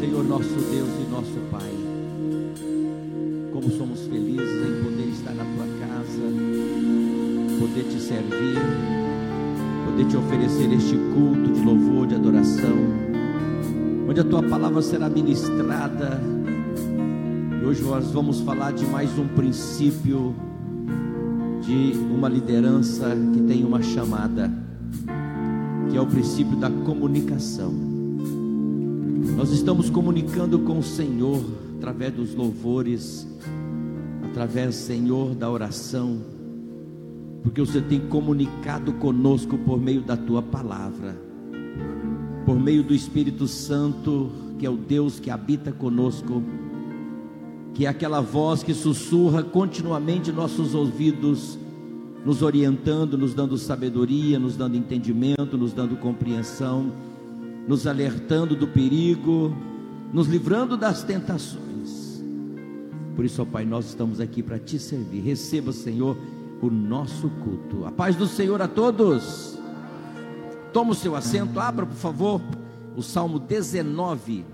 Senhor, nosso Deus e nosso Pai. Como somos felizes em poder estar na tua casa, poder te servir, poder te oferecer este culto de louvor, de adoração, onde a tua palavra será ministrada. E hoje nós vamos falar de mais um princípio de uma liderança que tem uma chamada, que é o princípio da comunicação. Nós estamos comunicando com o Senhor através dos louvores, através, Senhor, da oração, porque você tem comunicado conosco por meio da tua palavra, por meio do Espírito Santo, que é o Deus que habita conosco, que é aquela voz que sussurra continuamente nossos ouvidos, nos orientando, nos dando sabedoria, nos dando entendimento, nos dando compreensão nos alertando do perigo, nos livrando das tentações. Por isso, ó Pai, nós estamos aqui para te servir. Receba, Senhor, o nosso culto. A paz do Senhor a todos. Toma o seu assento, abra, por favor, o Salmo 19.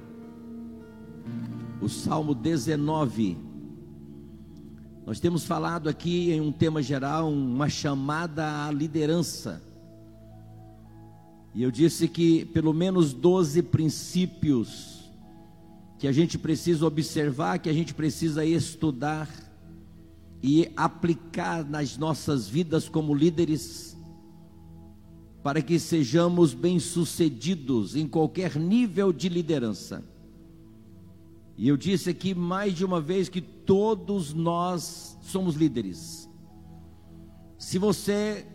O Salmo 19. Nós temos falado aqui em um tema geral, uma chamada à liderança. E eu disse que pelo menos 12 princípios que a gente precisa observar, que a gente precisa estudar e aplicar nas nossas vidas como líderes, para que sejamos bem-sucedidos em qualquer nível de liderança. E eu disse aqui mais de uma vez que todos nós somos líderes. Se você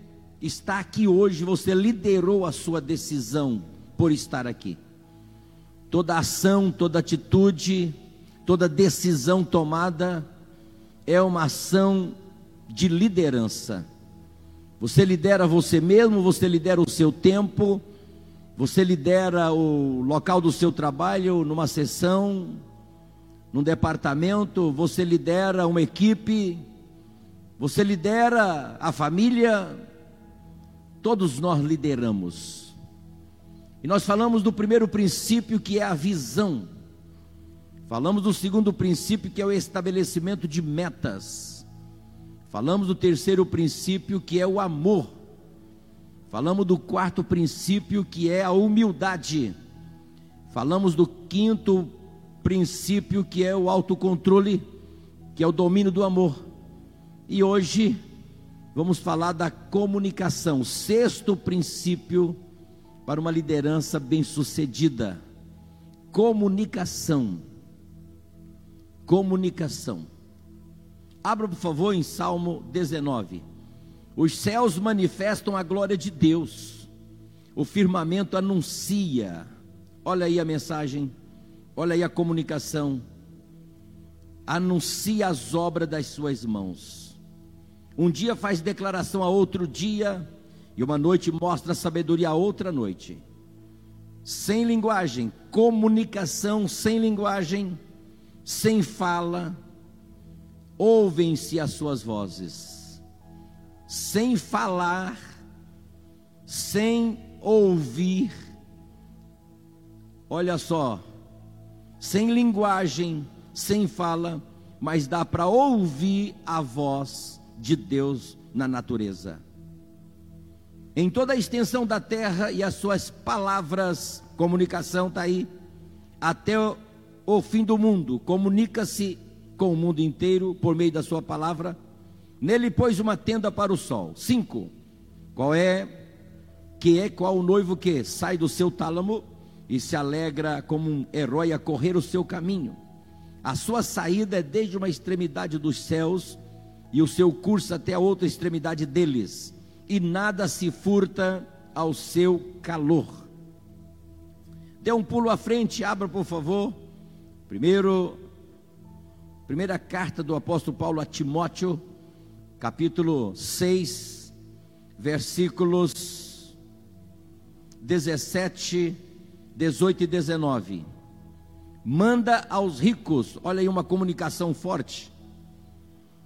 está aqui hoje, você liderou a sua decisão por estar aqui. Toda ação, toda atitude, toda decisão tomada é uma ação de liderança. Você lidera você mesmo, você lidera o seu tempo, você lidera o local do seu trabalho, numa sessão, num departamento, você lidera uma equipe, você lidera a família, Todos nós lideramos. E nós falamos do primeiro princípio que é a visão. Falamos do segundo princípio que é o estabelecimento de metas. Falamos do terceiro princípio que é o amor. Falamos do quarto princípio que é a humildade. Falamos do quinto princípio que é o autocontrole, que é o domínio do amor. E hoje vamos falar da comunicação, sexto princípio para uma liderança bem-sucedida. Comunicação. Comunicação. Abra, por favor, em Salmo 19. Os céus manifestam a glória de Deus, o firmamento anuncia. Olha aí a mensagem, olha aí a comunicação. Anuncia as obras das suas mãos. Um dia faz declaração a outro dia, e uma noite mostra sabedoria a outra noite. Sem linguagem, comunicação sem linguagem, sem fala, ouvem-se as suas vozes. Sem falar, sem ouvir, olha só, sem linguagem, sem fala, mas dá para ouvir a voz de Deus na natureza. Em toda a extensão da terra e as suas palavras, comunicação está aí, até o, fim do mundo, comunica-se com o mundo inteiro por meio da sua palavra. Nele pôs uma tenda para o sol. Cinco. Qual é que é qual o noivo que sai do seu tálamo e se alegra como um herói a correr o seu caminho. A sua saída é desde uma extremidade dos céus e o seu curso até a outra extremidade deles, e nada se furta ao seu calor. Dê um pulo à frente, abra por favor. Primeiro, primeira carta do apóstolo Paulo a Timóteo, capítulo 6, versículos 17, 18 e 19. Manda aos ricos, olha aí uma comunicação forte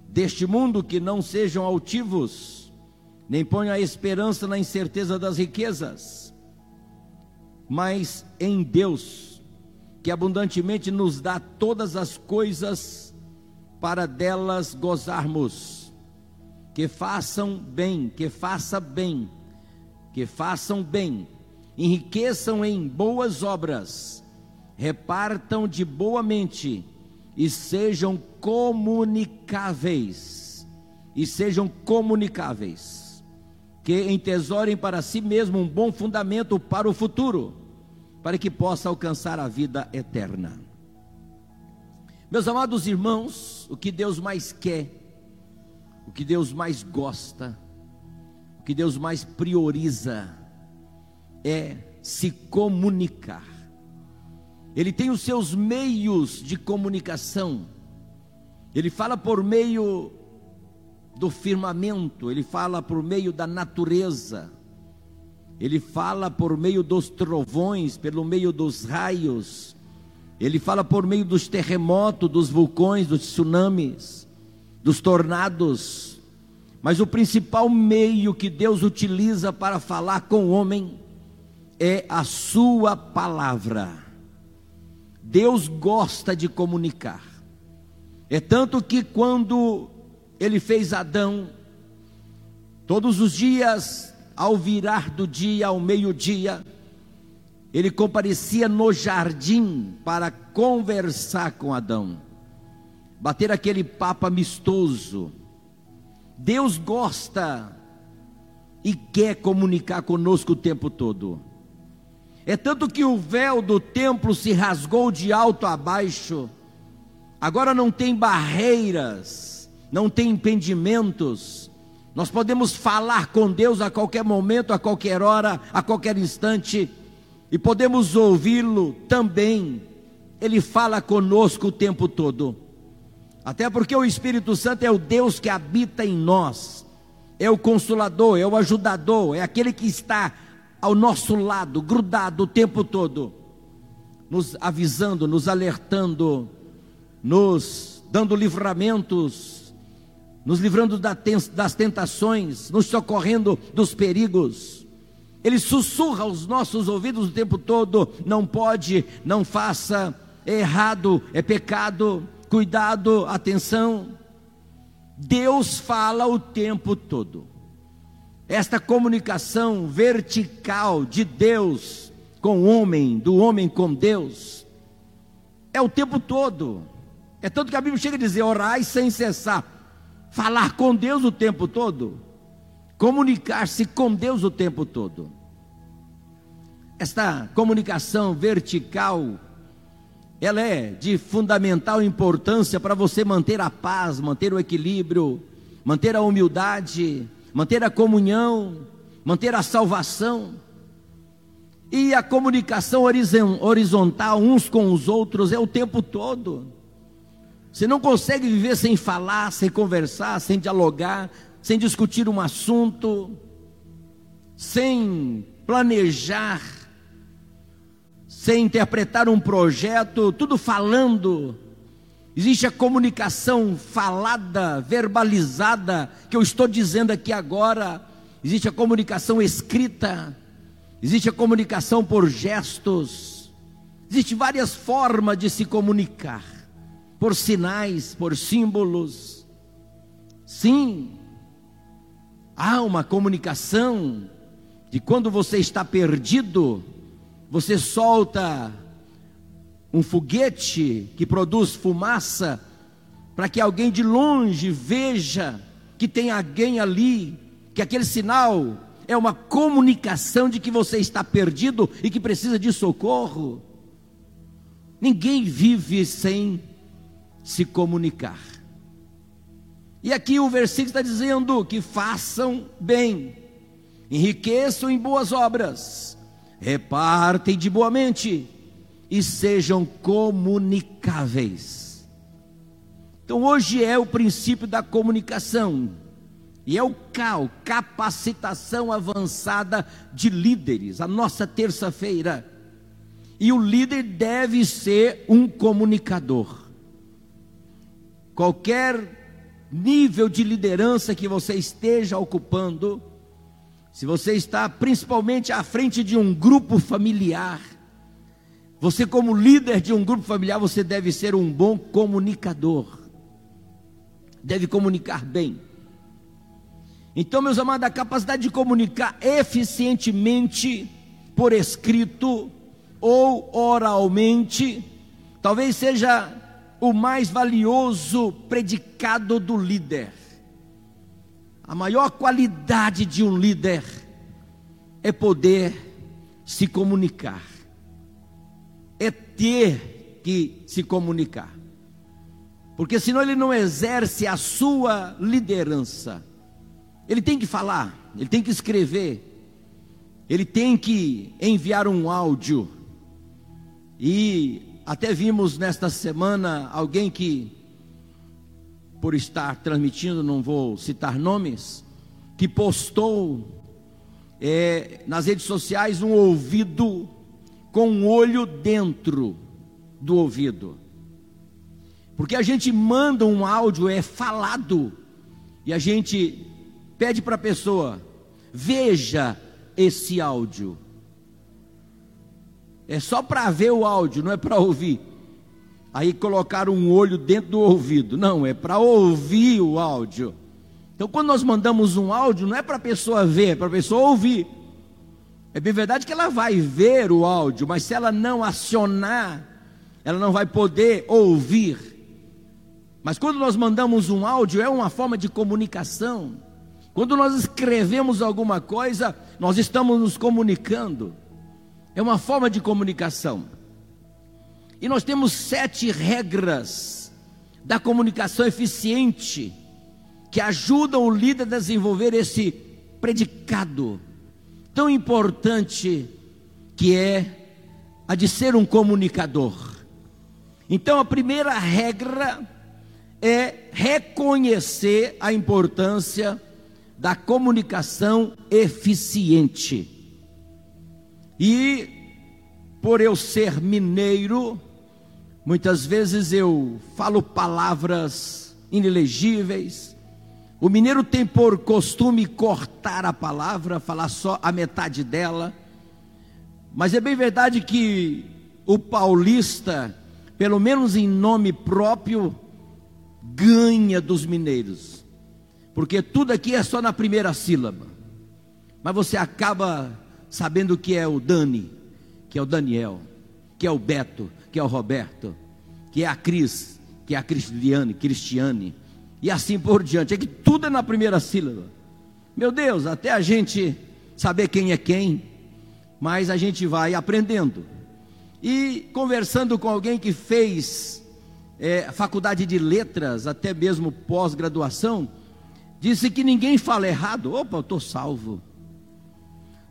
deste mundo que não sejam altivos, nem ponham a esperança na incerteza das riquezas, mas em Deus, que abundantemente nos dá todas as coisas para delas gozarmos. Que façam bem, que faça bem, que façam bem, enriqueçam em boas obras, repartam de boa mente e sejam comunicáveis. E sejam comunicáveis. Que entesorem para si mesmo um bom fundamento para o futuro, para que possa alcançar a vida eterna. Meus amados irmãos, o que Deus mais quer, o que Deus mais gosta, o que Deus mais prioriza é se comunicar. Ele tem os seus meios de comunicação. Ele fala por meio do firmamento, ele fala por meio da natureza, ele fala por meio dos trovões, pelo meio dos raios, ele fala por meio dos terremotos, dos vulcões, dos tsunamis, dos tornados. Mas o principal meio que Deus utiliza para falar com o homem é a sua palavra. Deus gosta de comunicar. É tanto que quando ele fez Adão, todos os dias, ao virar do dia ao meio-dia, ele comparecia no jardim para conversar com Adão, bater aquele papo amistoso. Deus gosta e quer comunicar conosco o tempo todo. É tanto que o véu do templo se rasgou de alto a baixo, agora não tem barreiras, não tem impedimentos, nós podemos falar com Deus a qualquer momento, a qualquer hora, a qualquer instante e podemos ouvi-lo também. Ele fala conosco o tempo todo. Até porque o Espírito Santo é o Deus que habita em nós, é o consolador, é o ajudador, é aquele que está ao nosso lado, grudado o tempo todo, nos avisando, nos alertando, nos dando livramentos, nos livrando das tentações, nos socorrendo dos perigos. Ele sussurra aos nossos ouvidos o tempo todo: não pode, não faça, é errado, é pecado, cuidado, atenção. Deus fala o tempo todo. Esta comunicação vertical de Deus com o homem, do homem com Deus, é o tempo todo. É tanto que a Bíblia chega a dizer: orai sem cessar, falar com Deus o tempo todo comunicar-se com Deus o tempo todo. Esta comunicação vertical, ela é de fundamental importância para você manter a paz, manter o equilíbrio, manter a humildade, manter a comunhão, manter a salvação. E a comunicação horizontal uns com os outros é o tempo todo. Você não consegue viver sem falar, sem conversar, sem dialogar, sem discutir um assunto, sem planejar, sem interpretar um projeto, tudo falando. Existe a comunicação falada, verbalizada, que eu estou dizendo aqui agora. Existe a comunicação escrita. Existe a comunicação por gestos. Existem várias formas de se comunicar, por sinais, por símbolos. Sim, Há uma comunicação de quando você está perdido, você solta um foguete que produz fumaça para que alguém de longe veja que tem alguém ali, que aquele sinal é uma comunicação de que você está perdido e que precisa de socorro. Ninguém vive sem se comunicar. E aqui o versículo está dizendo que façam bem, enriqueçam em boas obras, repartem de boa mente e sejam comunicáveis. Então hoje é o princípio da comunicação. E é o CAL, capacitação avançada de líderes, a nossa terça-feira. E o líder deve ser um comunicador. Qualquer nível de liderança que você esteja ocupando, se você está principalmente à frente de um grupo familiar, Você, como líder de um grupo familiar, você deve ser um bom comunicador. Deve comunicar bem. Então, meus amados, a capacidade de comunicar eficientemente por escrito ou oralmente, talvez seja o mais valioso predicado do líder. A maior qualidade de um líder é poder se comunicar, ter que se comunicar, porque senão ele não exerce a sua liderança. Ele tem que falar, ele tem que escrever, ele tem que enviar um áudio. E até vimos nesta semana alguém que, por estar transmitindo, não vou citar nomes, que postou é, nas redes sociais um ouvido com um olho dentro do ouvido. Porque a gente manda um áudio, é falado, e a gente pede para a pessoa: veja esse áudio. É só para ver o áudio, não é para ouvir. Aí colocaram um olho dentro do ouvido. Não, é para ouvir o áudio. Então, quando nós mandamos um áudio, não é para a pessoa ver, é para a pessoa ouvir. É bem verdade que ela vai ver o áudio, mas se ela não acionar, ela não vai poder ouvir. Mas quando nós mandamos um áudio, é uma forma de comunicação. Quando nós escrevemos alguma coisa, nós estamos nos comunicando. É uma forma de comunicação. E nós temos sete regras da comunicação eficiente que ajudam o líder a desenvolver esse predicado tão importante que é a de ser um comunicador. Então, a primeira regra é reconhecer a importância da comunicação eficiente. E por eu ser mineiro, muitas vezes eu falo palavras inelegíveis. O mineiro tem por costume cortar a palavra, falar só a metade dela. Mas é bem verdade que o paulista, pelo menos em nome próprio, ganha dos mineiros porque tudo aqui é só na primeira sílaba. Mas você acaba sabendo que é o Dani, que é o Daniel, que é o Beto, que é o Roberto, que é a Cris, que é a Cristiane, Cristiane, e assim por diante. É que tudo é na primeira sílaba. Meu Deus, até a gente saber quem é quem, mas a gente vai aprendendo. E conversando com alguém que fez é, faculdade de letras, até mesmo pós-graduação, Disse que ninguém fala errado. Opa, eu estou salvo.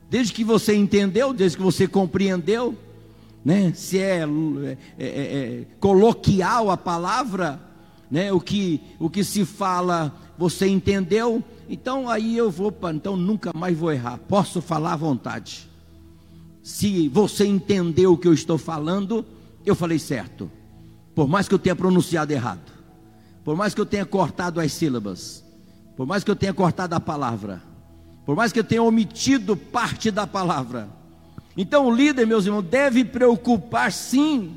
Desde que você entendeu, desde que você compreendeu, né? Se é, é, é, é coloquial a palavra, né? O que o que se fala, você entendeu? Então aí eu vou, então nunca mais vou errar. Posso falar à vontade. Se você entendeu o que eu estou falando, eu falei certo. Por mais que eu tenha pronunciado errado, por mais que eu tenha cortado as sílabas, por mais que eu tenha cortado a palavra, por mais que eu tenha omitido parte da palavra. Então o líder, meus irmãos, deve preocupar sim,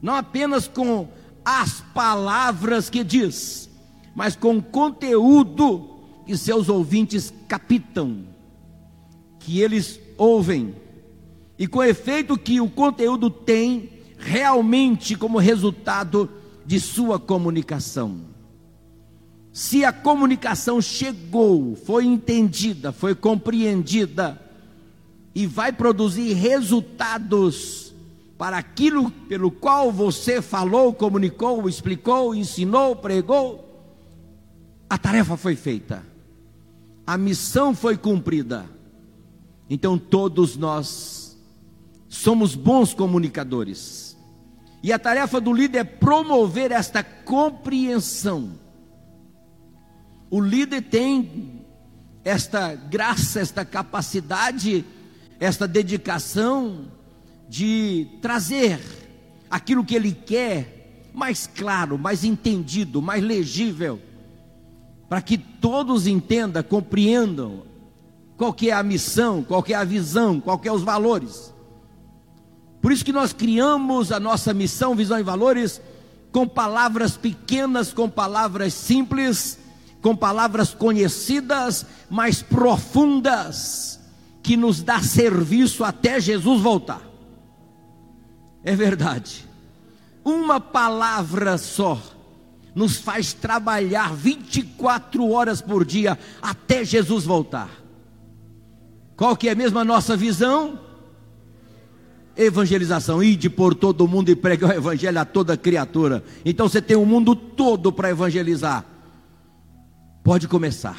não apenas com as palavras que diz, mas com conteúdo que seus ouvintes captam, que eles ouvem, e com efeito que o conteúdo tem realmente como resultado de sua comunicação. Se a comunicação chegou, foi entendida, foi compreendida e vai produzir resultados para aquilo pelo qual você falou, comunicou, explicou, ensinou, pregou, a tarefa foi feita, a missão foi cumprida. Então todos nós somos bons comunicadores. E a tarefa do líder é promover esta compreensão o líder tem esta graça, esta capacidade, esta dedicação de trazer aquilo que ele quer mais claro, mais entendido, mais legível, para que todos entendam, compreendam qual é a missão, qual é a visão, qual é os valores. Por isso que nós criamos a nossa missão, visão e valores com palavras pequenas, com palavras simples, com palavras conhecidas, mas profundas, que nos dá serviço até Jesus voltar. É verdade. Uma palavra só nos faz trabalhar 24 horas por dia até Jesus voltar. Qual que é mesmo a nossa visão? Evangelização, ide por todo mundo e pregar o evangelho a toda criatura. Então você tem o mundo todo para evangelizar. Pode começar.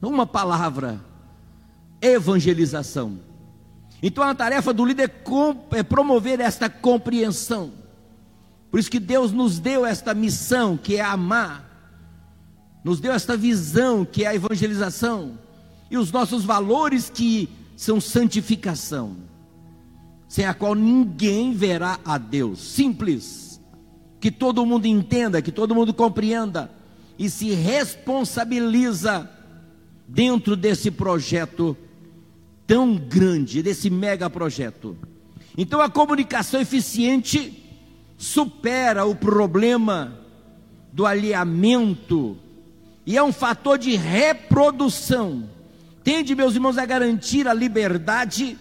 Uma palavra, evangelização. Então a tarefa do líder é, é promover esta compreensão. Por isso que Deus nos deu esta missão, que é amar. Nos deu esta visão, que é a evangelização. E os nossos valores, que são santificação sem a qual ninguém verá a Deus. Simples. Que todo mundo entenda, que todo mundo compreenda e se responsabiliza dentro desse projeto tão grande, desse mega projeto. Então a comunicação eficiente supera o problema do alinhamento e é um fator de reprodução. Tende, meus irmãos, a garantir a liberdade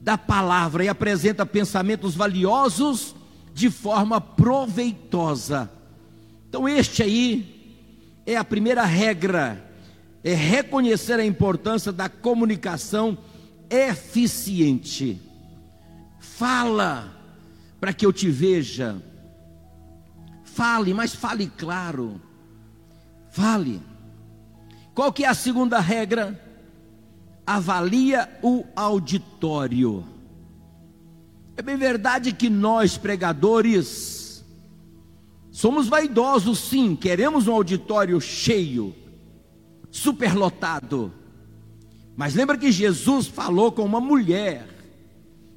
da palavra e apresenta pensamentos valiosos de forma proveitosa. Então, este aí é a primeira regra, é reconhecer a importância da comunicação eficiente. Fala para que eu te veja. Fale, mas fale claro. Fale. Qual que é a segunda regra? avalia o auditório. É bem verdade que nós, pregadores, somos vaidosos, sim, queremos um auditório cheio, superlotado. Mas lembra que Jesus falou com uma mulher,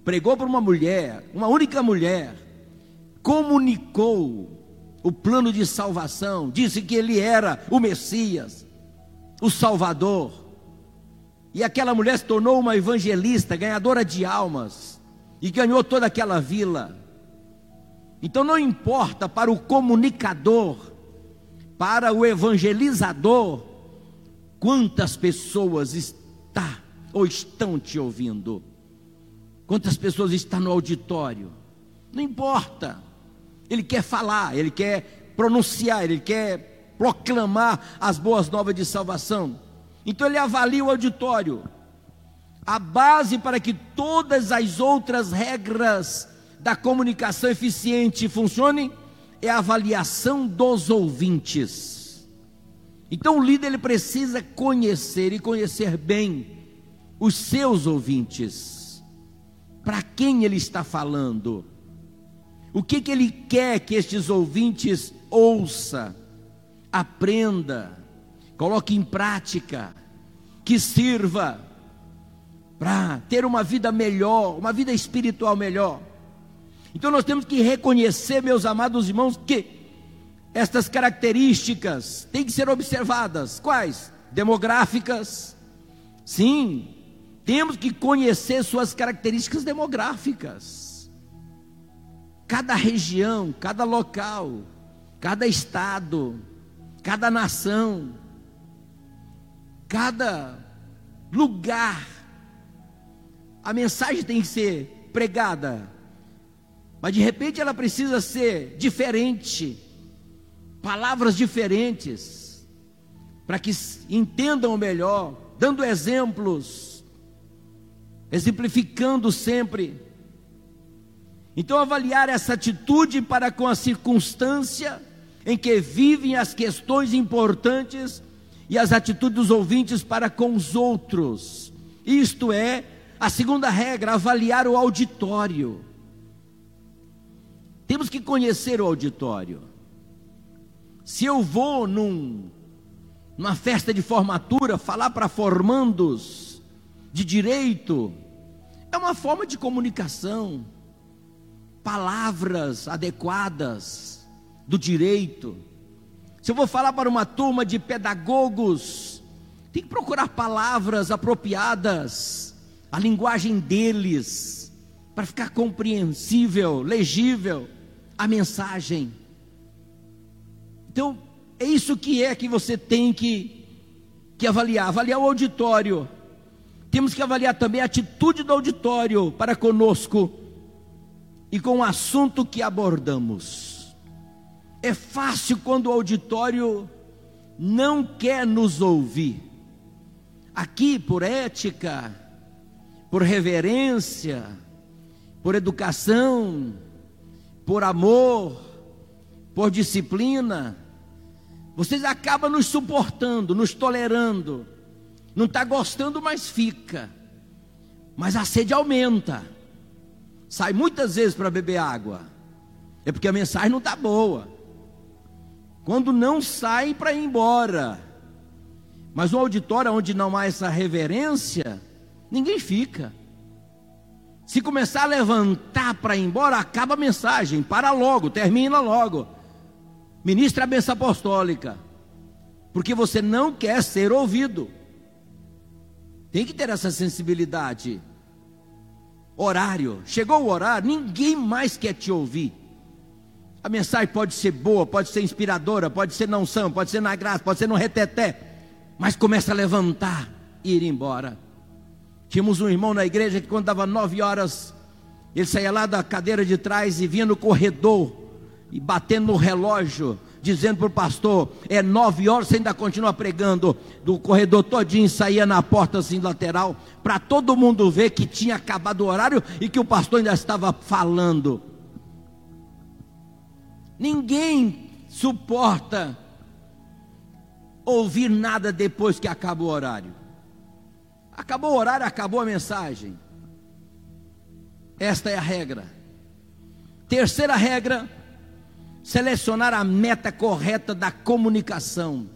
pregou para uma mulher, uma única mulher, comunicou o plano de salvação, disse que ele era o Messias, o Salvador. E aquela mulher se tornou uma evangelista, ganhadora de almas, e ganhou toda aquela vila. Então não importa para o comunicador, para o evangelizador, quantas pessoas está ou estão te ouvindo. Quantas pessoas estão no auditório? Não importa. Ele quer falar, ele quer pronunciar, ele quer proclamar as boas novas de salvação. Então ele avalia o auditório. A base para que todas as outras regras da comunicação eficiente funcionem é a avaliação dos ouvintes. Então o líder ele precisa conhecer e conhecer bem os seus ouvintes. Para quem ele está falando? O que, que ele quer que estes ouvintes ouça, aprenda, coloque em prática que sirva para ter uma vida melhor, uma vida espiritual melhor. Então nós temos que reconhecer, meus amados irmãos, que estas características têm que ser observadas. Quais? Demográficas. Sim, temos que conhecer suas características demográficas. Cada região, cada local, cada estado, cada nação cada lugar, a mensagem tem que ser pregada, mas de repente ela precisa ser diferente, palavras diferentes, para que entendam melhor, dando exemplos, exemplificando sempre. Então, avaliar essa atitude para com a circunstância em que vivem as questões importantes e as atitudes dos ouvintes para com os outros. Isto é a segunda regra, avaliar o auditório. Temos que conhecer o auditório. Se eu vou num, numa festa de formatura falar para formandos de direito, é uma forma de comunicação, palavras adequadas do direito se eu vou falar para uma turma de pedagogos, tem que procurar palavras apropriadas, a linguagem deles, para ficar compreensível, legível a mensagem. Então, é isso que é que você tem que, que avaliar, avaliar o auditório. Temos que avaliar também a atitude do auditório para conosco e com o assunto que abordamos. É fácil quando o auditório não quer nos ouvir. Aqui, por ética, por reverência, por educação, por amor, por disciplina, vocês acabam nos suportando, nos tolerando. Não está gostando, mas fica. Mas a sede aumenta. Sai muitas vezes para beber água. É porque a mensagem não está boa. Quando não sai para ir embora. Mas um auditório onde não há essa reverência, ninguém fica. Se começar a levantar para ir embora, acaba a mensagem, para logo, termina logo. Ministra a benção apostólica, porque você não quer ser ouvido. Tem que ter essa sensibilidade. Horário, chegou o horário, ninguém mais quer te ouvir. A mensagem pode ser boa, pode ser inspiradora, pode ser não são, pode ser na graça, pode ser no reteté, mas começa a levantar e ir embora. Tínhamos um irmão na igreja que quando dava nove horas, ele saía lá da cadeira de trás e vinha no corredor e batendo no relógio, dizendo para o pastor: é nove horas, você ainda continua pregando. Do corredor todinho saía na porta assim lateral, para todo mundo ver que tinha acabado o horário e que o pastor ainda estava falando. Ninguém suporta ouvir nada depois que acaba o horário. Acabou o horário, acabou a mensagem. Esta é a regra. Terceira regra: selecionar a meta correta da comunicação.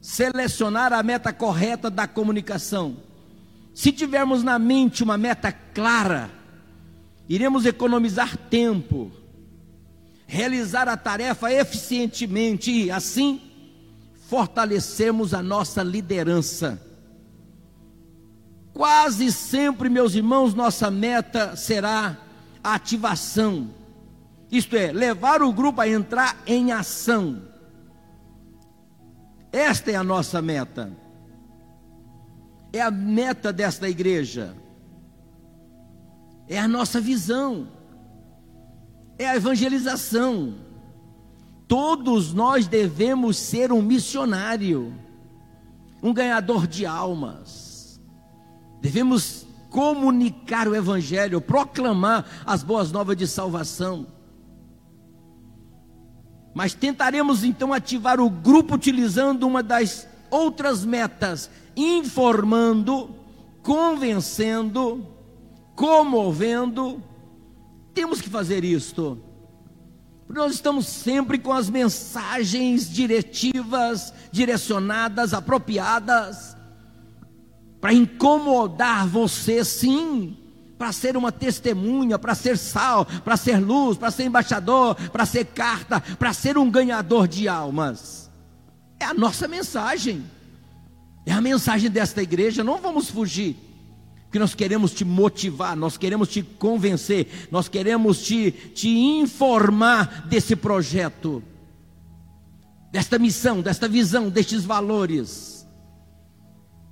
Selecionar a meta correta da comunicação. Se tivermos na mente uma meta clara, iremos economizar tempo, realizar a tarefa eficientemente e, assim, fortalecemos a nossa liderança. Quase sempre, meus irmãos, nossa meta será a ativação, isto é, levar o grupo a entrar em ação. Esta é a nossa meta, é a meta desta igreja, é a nossa visão, é a evangelização Todos nós devemos ser um missionário, um ganhador de almas. Devemos comunicar o Evangelho, proclamar as boas novas de salvação. Mas tentaremos então ativar o grupo utilizando uma das outras metas, informando, convencendo, comovendo. Temos que fazer isto. Nós estamos sempre com as mensagens diretivas, direcionadas, apropriadas, para incomodar você, sim, para ser uma testemunha, para ser sal, para ser luz, para ser embaixador, para ser carta, para ser um ganhador de almas. É a nossa mensagem, é a mensagem desta igreja, não vamos fugir que nós queremos te motivar, nós queremos te convencer, nós queremos te, te informar desse projeto, desta missão, desta visão, destes valores.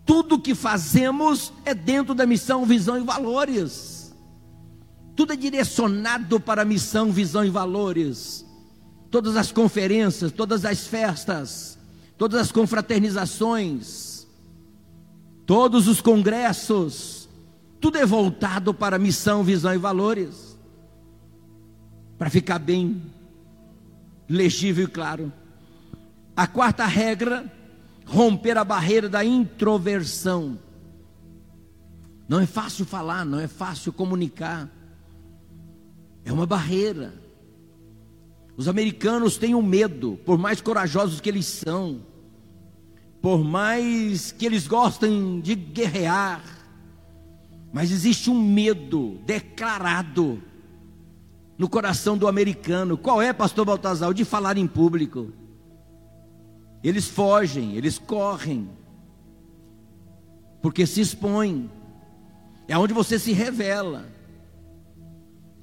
Tudo que fazemos é dentro da missão, visão e valores. Tudo é direcionado para a missão, visão e valores. Todas as conferências, todas as festas, todas as confraternizações, todos os congressos, tudo é voltado para missão, visão e valores. Para ficar bem legível e claro. A quarta regra, romper a barreira da introversão. Não é fácil falar, não é fácil comunicar. É uma barreira. Os americanos têm um medo, por mais corajosos que eles são, por mais que eles gostem de guerrear, mas existe um medo declarado no coração do americano. Qual é, pastor Baltazar? De falar em público. Eles fogem, eles correm, porque se expõem. É onde você se revela.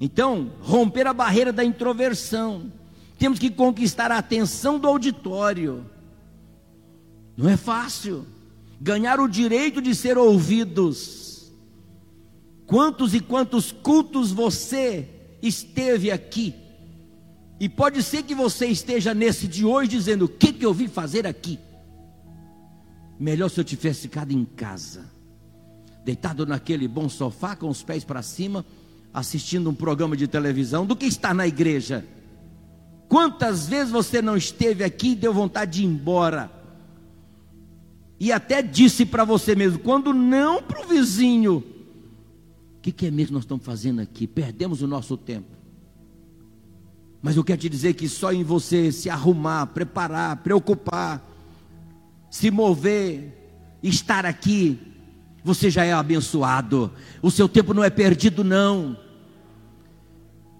Então, romper a barreira da introversão. Temos que conquistar a atenção do auditório. Não é fácil. Ganhar o direito de ser ouvidos. Quantos e quantos cultos você esteve aqui? E pode ser que você esteja nesse de hoje dizendo: O que, que eu vim fazer aqui? Melhor se eu tivesse ficado em casa, deitado naquele bom sofá, com os pés para cima, assistindo um programa de televisão, do que estar na igreja. Quantas vezes você não esteve aqui e deu vontade de ir embora? E até disse para você mesmo, quando não para o vizinho, o que, que é mesmo nós estamos fazendo aqui? Perdemos o nosso tempo. Mas eu quero te dizer que só em você se arrumar, preparar, preocupar, se mover, estar aqui, você já é abençoado. O seu tempo não é perdido, não.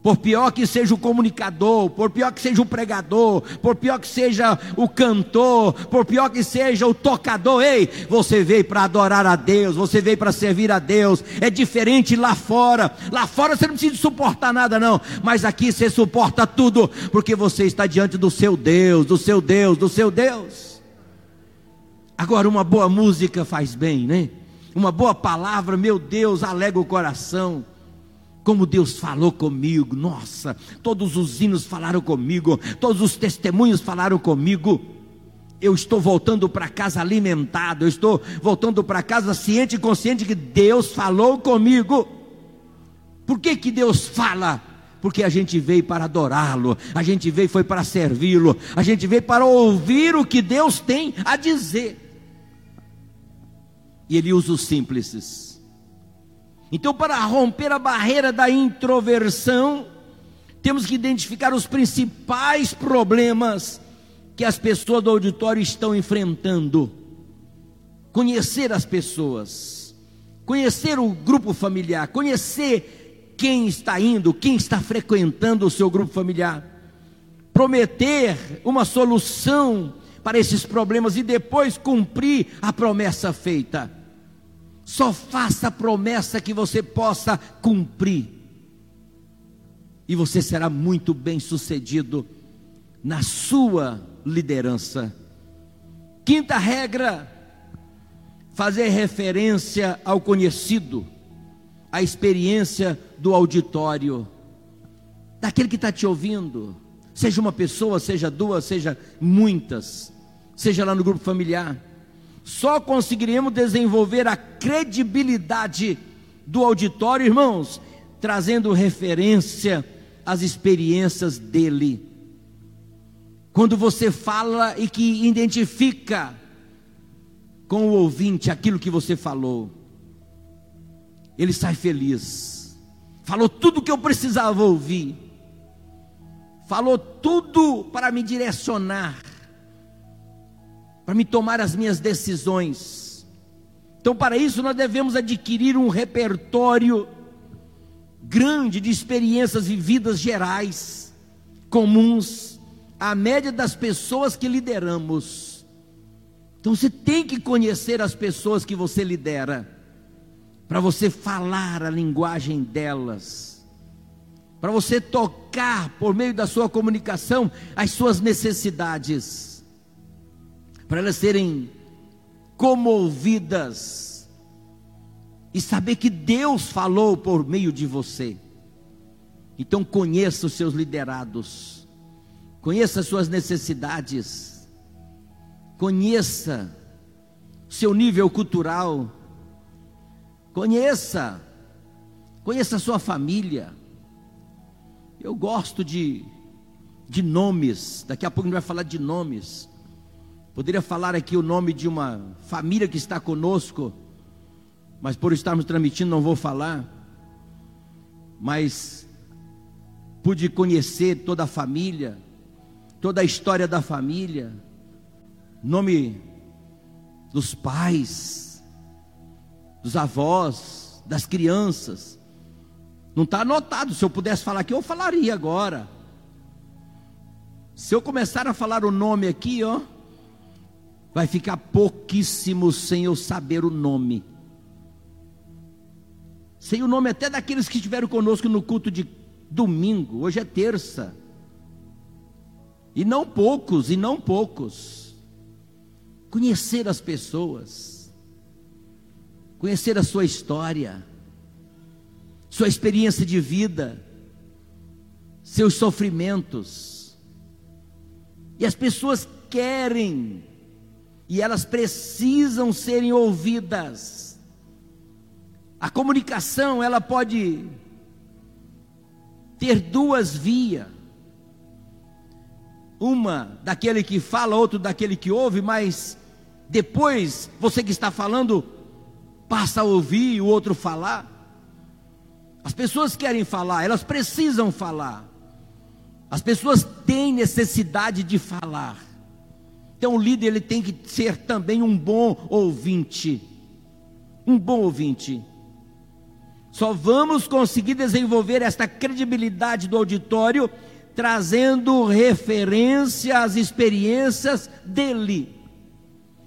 Por pior que seja o comunicador, por pior que seja o pregador, por pior que seja o cantor, por pior que seja o tocador, ei, você veio para adorar a Deus, você veio para servir a Deus. É diferente lá fora. Lá fora você não precisa suportar nada, não, mas aqui você suporta tudo, porque você está diante do seu Deus, do seu Deus, do seu Deus. Agora, uma boa música faz bem, né? Uma boa palavra, meu Deus, alega o coração. Como Deus falou comigo, nossa, todos os hinos falaram comigo, todos os testemunhos falaram comigo. Eu estou voltando para casa alimentado, eu estou voltando para casa ciente e consciente que Deus falou comigo. Por que, que Deus fala? Porque a gente veio para adorá-lo, a gente veio foi para servi-lo, a gente veio para ouvir o que Deus tem a dizer. E ele usa os simples. Então, para romper a barreira da introversão, temos que identificar os principais problemas que as pessoas do auditório estão enfrentando. Conhecer as pessoas, conhecer o grupo familiar, conhecer quem está indo, quem está frequentando o seu grupo familiar, prometer uma solução para esses problemas e depois cumprir a promessa feita. Só faça a promessa que você possa cumprir. E você será muito bem sucedido na sua liderança. Quinta regra: fazer referência ao conhecido, à experiência do auditório, daquele que está te ouvindo, seja uma pessoa, seja duas, seja muitas seja lá no grupo familiar. Só conseguiremos desenvolver a credibilidade do auditório, irmãos, trazendo referência às experiências dele. Quando você fala e que identifica com o ouvinte aquilo que você falou, ele sai feliz. Falou tudo o que eu precisava ouvir. Falou tudo para me direcionar para me tomar as minhas decisões. Então, para isso, nós devemos adquirir um repertório grande de experiências vividas gerais, comuns, à média das pessoas que lideramos. Então, você tem que conhecer as pessoas que você lidera, para você falar a linguagem delas, para você tocar por meio da sua comunicação as suas necessidades para elas serem comovidas e saber que Deus falou por meio de você. Então conheça os seus liderados, conheça as suas necessidades, conheça seu nível cultural, conheça, conheça a sua família. Eu gosto de, de nomes, daqui a pouco a gente vai falar de nomes. Poderia falar aqui o nome de uma família que está conosco, mas por estarmos transmitindo não vou falar. Mas pude conhecer toda a família, toda a história da família, nome dos pais, dos avós, das crianças. Não está anotado. Se eu pudesse falar aqui, eu falaria agora. Se eu começar a falar o nome aqui, ó vai ficar pouquíssimo sem eu saber o nome. Sei o nome até daqueles que estiveram conosco no culto de domingo, hoje é terça. E não poucos, e não poucos. Conhecer as pessoas, conhecer a sua história, sua experiência de vida, seus sofrimentos. E as pessoas querem, e elas precisam serem ouvidas. A comunicação, ela pode ter duas vias. Uma daquele que fala, outro daquele que ouve, mas depois você que está falando passa a ouvir o outro falar. As pessoas querem falar, elas precisam falar. As pessoas têm necessidade de falar. Então o líder ele tem que ser também um bom ouvinte. Um bom ouvinte. Só vamos conseguir desenvolver esta credibilidade do auditório trazendo referência às experiências dele.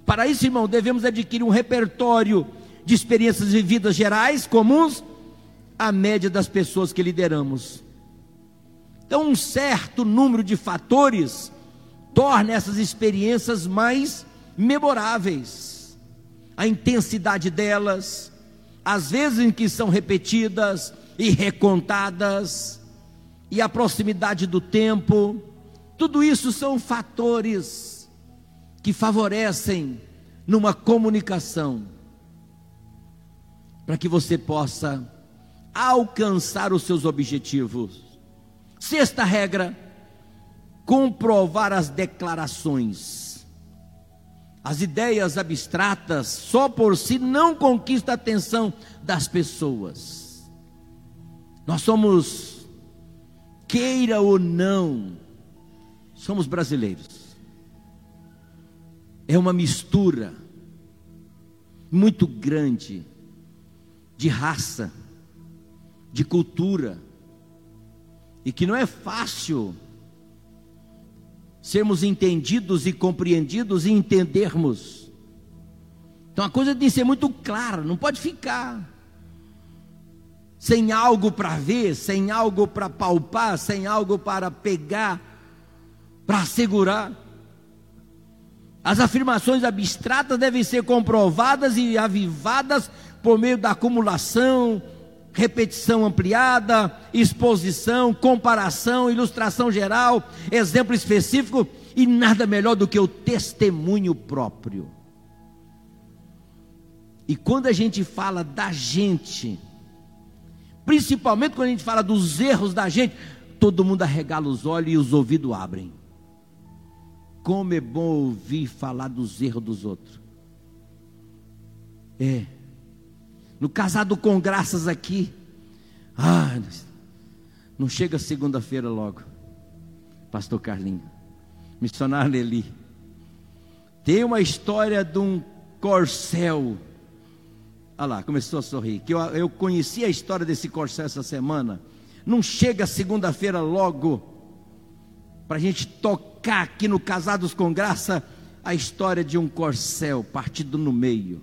Para isso, irmão, devemos adquirir um repertório de experiências vividas gerais, comuns, à média das pessoas que lideramos. Então, um certo número de fatores torna essas experiências mais memoráveis. A intensidade delas, as vezes em que são repetidas e recontadas, e a proximidade do tempo, tudo isso são fatores que favorecem numa comunicação, para que você possa alcançar os seus objetivos. Sexta regra: comprovar as declarações. As ideias abstratas só por si não conquistam a atenção das pessoas. Nós somos, queira ou não, somos brasileiros. É uma mistura muito grande de raça, de cultura, e que não é fácil sermos entendidos e compreendidos e entendermos. Então a coisa tem que ser muito clara, não pode ficar sem algo para ver, sem algo para palpar, sem algo para pegar, para assegurar. As afirmações abstratas devem ser comprovadas e avivadas por meio da acumulação, repetição ampliada, exposição, comparação, ilustração geral, exemplo específico e nada melhor do que o testemunho próprio. E quando a gente fala da gente, principalmente quando a gente fala dos erros da gente, todo mundo arregala os olhos e os ouvidos abrem. Como é bom ouvir falar dos erros dos outros. É no casado com graças aqui. Ah, não chega segunda-feira logo. Pastor Carlinho, missionário Leli. Tem uma história de um corcel. Olha lá, começou a sorrir. Que eu, eu conheci a história desse corcel essa semana. Não chega segunda-feira logo para a gente tocar aqui no Casados com Graça a história de um corcel partido no meio.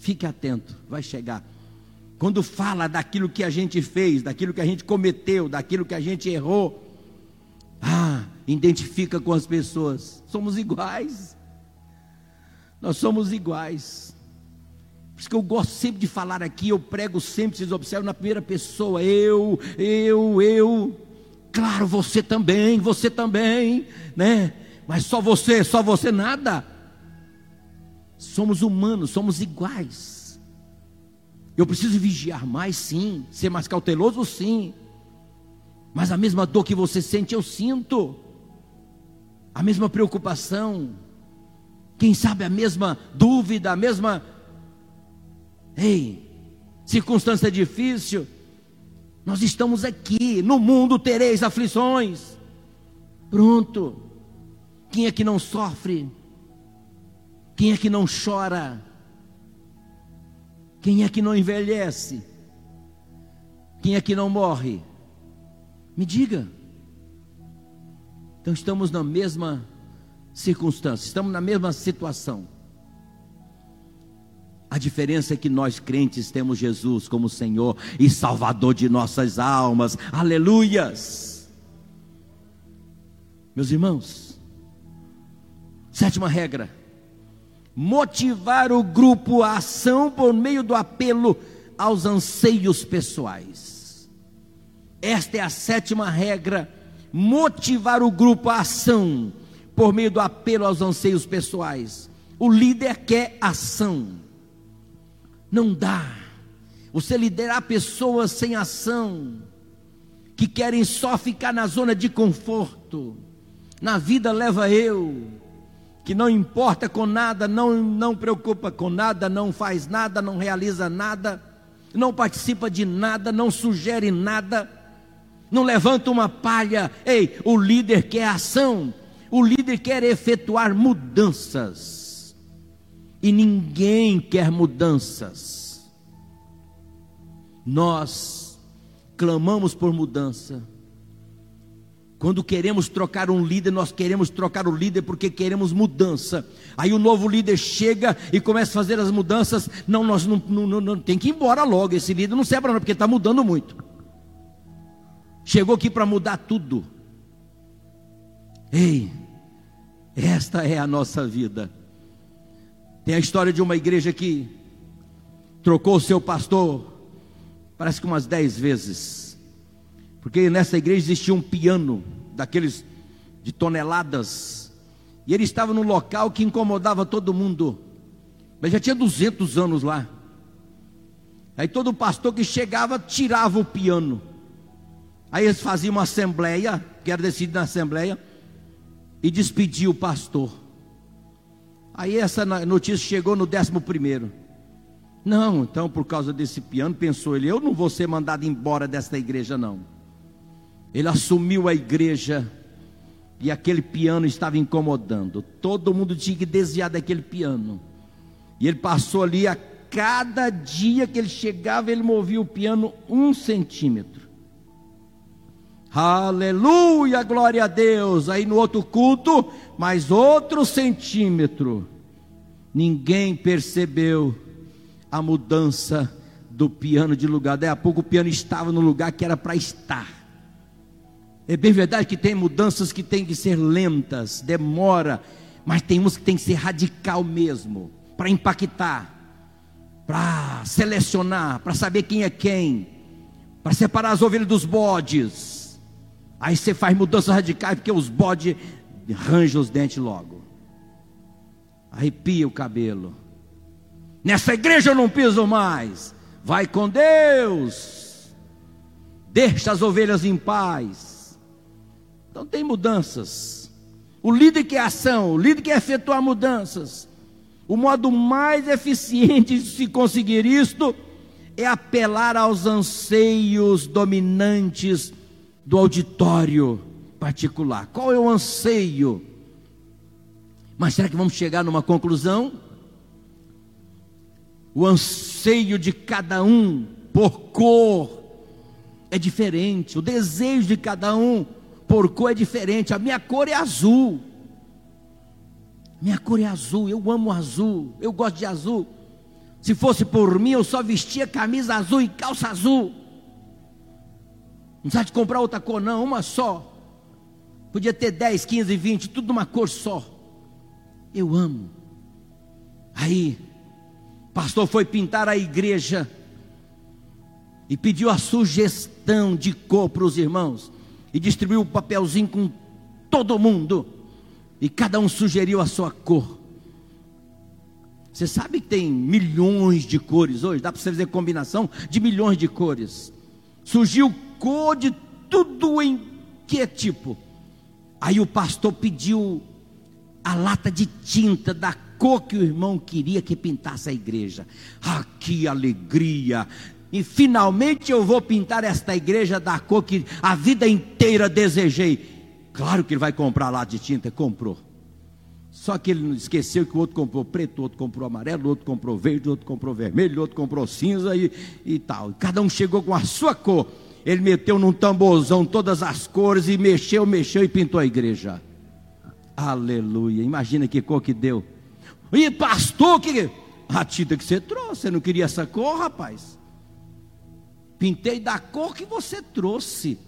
Fique atento, vai chegar. Quando fala daquilo que a gente fez, daquilo que a gente cometeu, daquilo que a gente errou, ah, identifica com as pessoas. Somos iguais. Nós somos iguais. Por isso que eu gosto sempre de falar aqui, eu prego sempre, vocês observam na primeira pessoa, eu, eu, eu. Claro, você também, você também, né? Mas só você, só você nada. Somos humanos, somos iguais. Eu preciso vigiar mais, sim. Ser mais cauteloso, sim. Mas a mesma dor que você sente, eu sinto. A mesma preocupação. Quem sabe a mesma dúvida, a mesma. Ei, circunstância difícil. Nós estamos aqui. No mundo tereis aflições. Pronto. Quem é que não sofre? Quem é que não chora? Quem é que não envelhece? Quem é que não morre? Me diga. Então estamos na mesma circunstância, estamos na mesma situação. A diferença é que nós crentes temos Jesus como Senhor e Salvador de nossas almas. Aleluias! Meus irmãos, sétima regra: motivar o grupo à ação por meio do apelo aos anseios pessoais. Esta é a sétima regra: motivar o grupo à ação por meio do apelo aos anseios pessoais. O líder quer ação. Não dá. Você liderar pessoas sem ação, que querem só ficar na zona de conforto. Na vida leva eu, que não importa com nada, não, não preocupa com nada, não faz nada, não realiza nada, não participa de nada, não sugere nada, não levanta uma palha. Ei, o líder quer ação, o líder quer efetuar mudanças e ninguém quer mudanças. Nós clamamos por mudança. Quando queremos trocar um líder, nós queremos trocar o líder porque queremos mudança. Aí o novo líder chega e começa a fazer as mudanças. Não, nós não, não, não tem que ir embora logo. Esse líder não serve para nada porque está mudando muito. Chegou aqui para mudar tudo. Ei, esta é a nossa vida. Tem a história de uma igreja que trocou o seu pastor, parece que umas dez vezes, porque nessa igreja existia um piano, daqueles de toneladas, e ele estava num local que incomodava todo mundo, mas já tinha 200 anos lá. Aí todo pastor que chegava tirava o piano. Aí eles faziam uma assembleia, que era decidido na assembleia, e despedia o pastor. Aí essa notícia chegou no décimo primeiro. Não, então por causa desse piano, pensou ele, eu não vou ser mandado embora desta igreja, não. Ele assumiu a igreja e aquele piano estava incomodando. Todo mundo tinha que desviar daquele piano. E ele passou ali a cada dia que ele chegava, ele movia o piano um centímetro. Aleluia, glória a Deus. Aí no outro culto, mais outro centímetro. Ninguém percebeu a mudança do piano de lugar. Daí a pouco o piano estava no lugar que era para estar. É bem verdade que tem mudanças que têm que ser lentas, demora, mas tem uns que tem que ser radical mesmo, para impactar, para selecionar, para saber quem é quem, para separar as ovelhas dos bodes. Aí você faz mudanças radicais porque os bodes arranjam os dentes logo. Arrepia o cabelo. Nessa igreja eu não piso mais. Vai com Deus. Deixa as ovelhas em paz. Então tem mudanças. O líder que é ação, o líder que é efetuar mudanças. O modo mais eficiente de se conseguir isto é apelar aos anseios dominantes do auditório particular. Qual é o anseio? Mas será que vamos chegar numa conclusão? O anseio de cada um por cor é diferente, o desejo de cada um por cor é diferente. A minha cor é azul. Minha cor é azul, eu amo azul, eu gosto de azul. Se fosse por mim, eu só vestia camisa azul e calça azul. Não precisa de comprar outra cor, não, uma só. Podia ter 10, 15, 20, tudo numa cor só. Eu amo. Aí, pastor foi pintar a igreja e pediu a sugestão de cor para os irmãos e distribuiu o papelzinho com todo mundo e cada um sugeriu a sua cor. Você sabe que tem milhões de cores hoje, dá para você fazer combinação de milhões de cores. Surgiu cor de tudo em que tipo. Aí o pastor pediu a lata de tinta da cor que o irmão queria que pintasse a igreja. Ah, que alegria! E finalmente eu vou pintar esta igreja da cor que a vida inteira desejei. Claro que ele vai comprar lata de tinta, comprou. Só que ele não esqueceu que o outro comprou preto, o outro comprou amarelo, o outro comprou verde, o outro comprou vermelho, o outro comprou cinza e, e tal. Cada um chegou com a sua cor. Ele meteu num tamborzão todas as cores e mexeu, mexeu e pintou a igreja. Aleluia. Imagina que cor que deu. E pastor, que A tinta que você trouxe, você não queria essa cor, rapaz? Pintei da cor que você trouxe.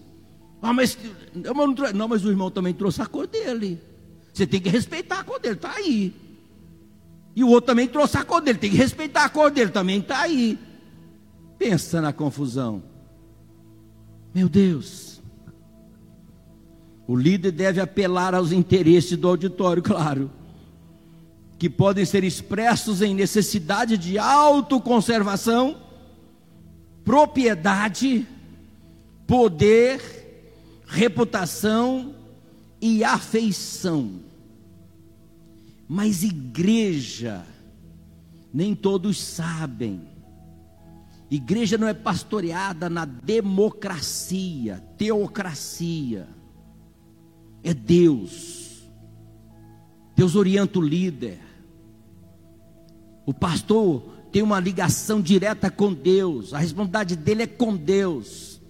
Ah, mas eu não, trouxe. não, mas o irmão também trouxe a cor dele. Você tem que respeitar a cor dele, está aí. E o outro também trouxe a cor dele, tem que respeitar a cor dele, também está aí. Pensa na confusão. Meu Deus. O líder deve apelar aos interesses do auditório, claro, que podem ser expressos em necessidade de autoconservação, propriedade, poder, reputação e afeição. Mas igreja, nem todos sabem. Igreja não é pastoreada na democracia, teocracia. É Deus. Deus orienta o líder. O pastor tem uma ligação direta com Deus. A responsabilidade dele é com Deus.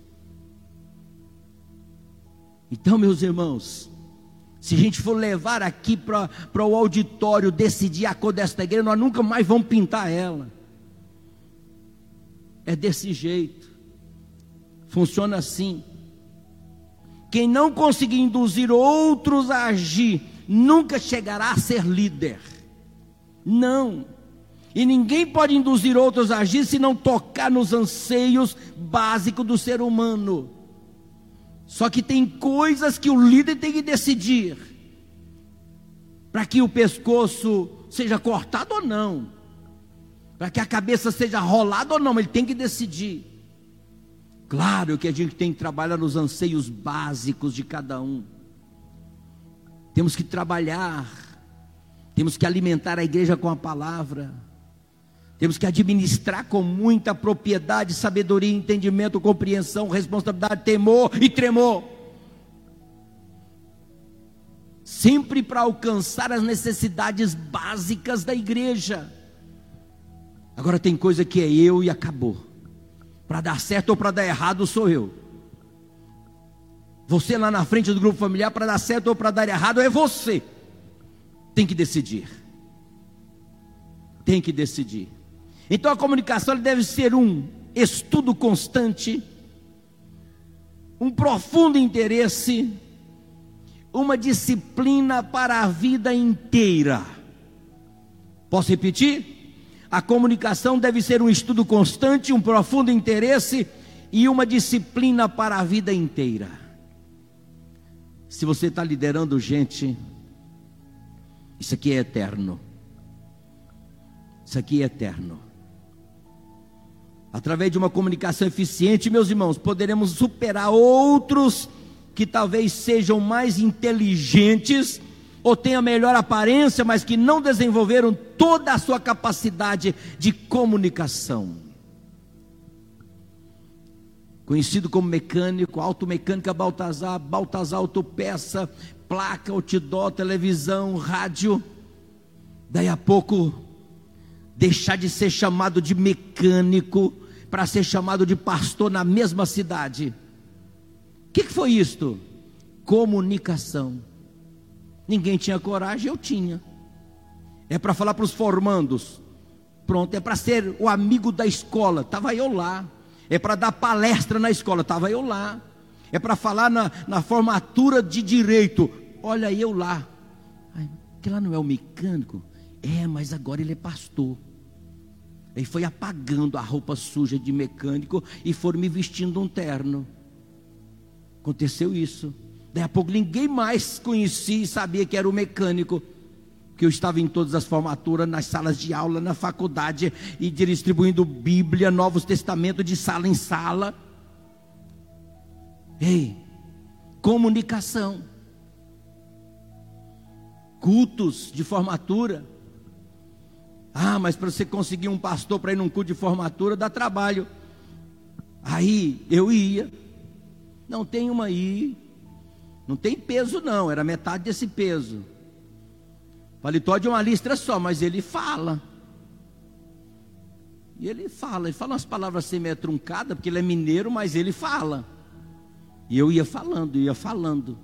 Então, meus irmãos, se a gente for levar aqui para o auditório decidir a cor desta igreja, nós nunca mais vamos pintar ela. É desse jeito. Funciona assim. Quem não conseguir induzir outros a agir, nunca chegará a ser líder. Não. E ninguém pode induzir outros a agir se não tocar nos anseios básicos do ser humano. Só que tem coisas que o líder tem que decidir. Para que o pescoço seja cortado ou não. Para que a cabeça seja rolada ou não, ele tem que decidir. Claro que a gente tem que trabalhar nos anseios básicos de cada um. Temos que trabalhar, temos que alimentar a igreja com a palavra, temos que administrar com muita propriedade, sabedoria, entendimento, compreensão, responsabilidade, temor e tremor. Sempre para alcançar as necessidades básicas da igreja. Agora tem coisa que é eu e acabou. Para dar certo ou para dar errado sou eu. Você lá na frente do grupo familiar, para dar certo ou para dar errado, é você. Tem que decidir. Tem que decidir. Então a comunicação deve ser um estudo constante, um profundo interesse, uma disciplina para a vida inteira. Posso repetir? A comunicação deve ser um estudo constante, um profundo interesse e uma disciplina para a vida inteira. Se você está liderando gente, isso aqui é eterno. Isso aqui é eterno. Através de uma comunicação eficiente, meus irmãos, poderemos superar outros que talvez sejam mais inteligentes ou tenham melhor aparência, mas que não desenvolveram toda a sua capacidade de comunicação. Conhecido como mecânico, automecânica Baltazar, Baltazar autopeça, placa, outdoor, televisão, rádio. Daí a pouco, deixar de ser chamado de mecânico para ser chamado de pastor na mesma cidade. O que, que foi isto? Comunicação. Ninguém tinha coragem, eu tinha. É para falar para os formandos. Pronto, é para ser o amigo da escola. Estava eu lá. É para dar palestra na escola. Estava eu lá. É para falar na, na formatura de direito. Olha eu lá. Ai, que lá não é o mecânico? É, mas agora ele é pastor. Aí foi apagando a roupa suja de mecânico e foram me vestindo um terno. Aconteceu isso. Daí a pouco ninguém mais conhecia e sabia que era o mecânico. Que eu estava em todas as formaturas, nas salas de aula, na faculdade, e distribuindo Bíblia, Novos Testamentos de sala em sala. Ei, comunicação. Cultos de formatura. Ah, mas para você conseguir um pastor para ir num culto de formatura dá trabalho. Aí eu ia. Não tem uma aí. Não tem peso não, era metade desse peso. Paletó de uma listra só, mas ele fala. E ele fala, ele fala umas palavras assim meio truncadas, porque ele é mineiro, mas ele fala. E eu ia falando, ia falando.